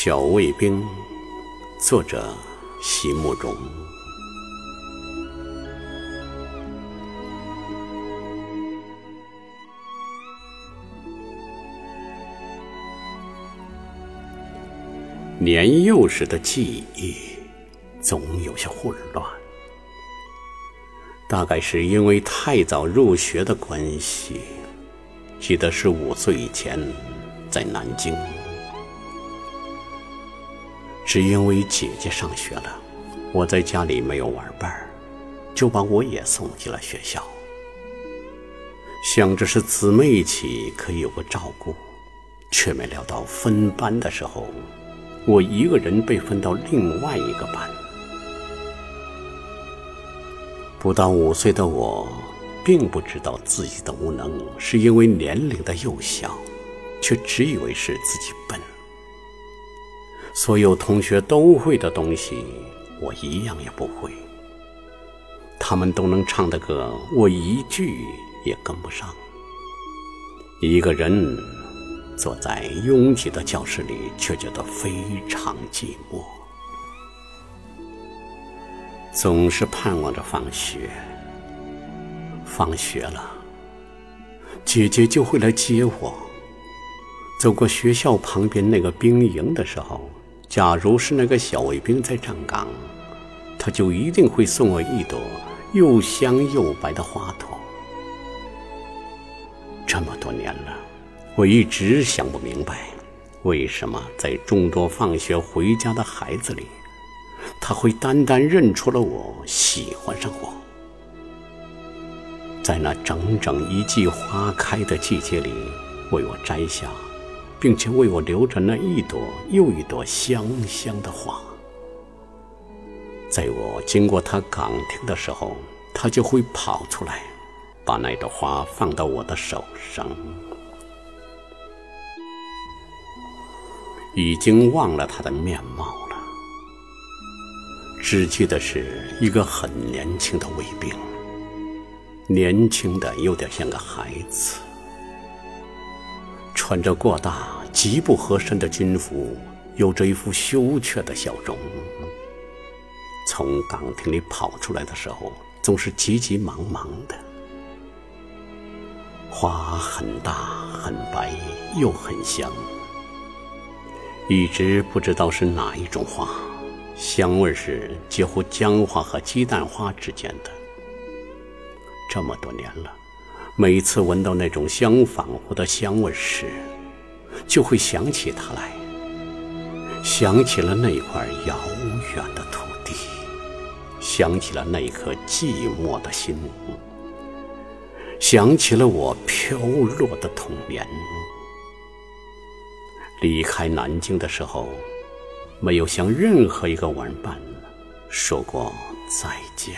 小卫兵，作者席慕容。年幼时的记忆总有些混乱，大概是因为太早入学的关系。记得是五岁以前，在南京。只因为姐姐上学了，我在家里没有玩伴儿，就把我也送进了学校。想着是姊妹一起可以有个照顾，却没料到分班的时候，我一个人被分到另外一个班。不到五岁的我，并不知道自己的无能是因为年龄的幼小，却只以为是自己笨。所有同学都会的东西，我一样也不会。他们都能唱的歌，我一句也跟不上。一个人坐在拥挤的教室里，却觉得非常寂寞。总是盼望着放学，放学了，姐姐就会来接我。走过学校旁边那个兵营的时候。假如是那个小卫兵在站岗，他就一定会送我一朵又香又白的花朵。这么多年了，我一直想不明白，为什么在众多放学回家的孩子里，他会单单认出了我，喜欢上我。在那整整一季花开的季节里，为我摘下。并且为我留着那一朵又一朵香香的花，在我经过他岗亭的时候，他就会跑出来，把那朵花放到我的手上。已经忘了他的面貌了，只记得是一个很年轻的卫兵，年轻的有点像个孩子。穿着过大、极不合身的军服，有着一副羞怯的笑容。从岗亭里跑出来的时候，总是急急忙忙的。花很大、很白，又很香。一直不知道是哪一种花，香味是介乎姜花和鸡蛋花之间的。这么多年了。每次闻到那种香仿佛的香味时，就会想起他来，想起了那块遥远的土地，想起了那颗寂寞的心，想起了我飘落的童年。离开南京的时候，没有向任何一个玩伴说过再见。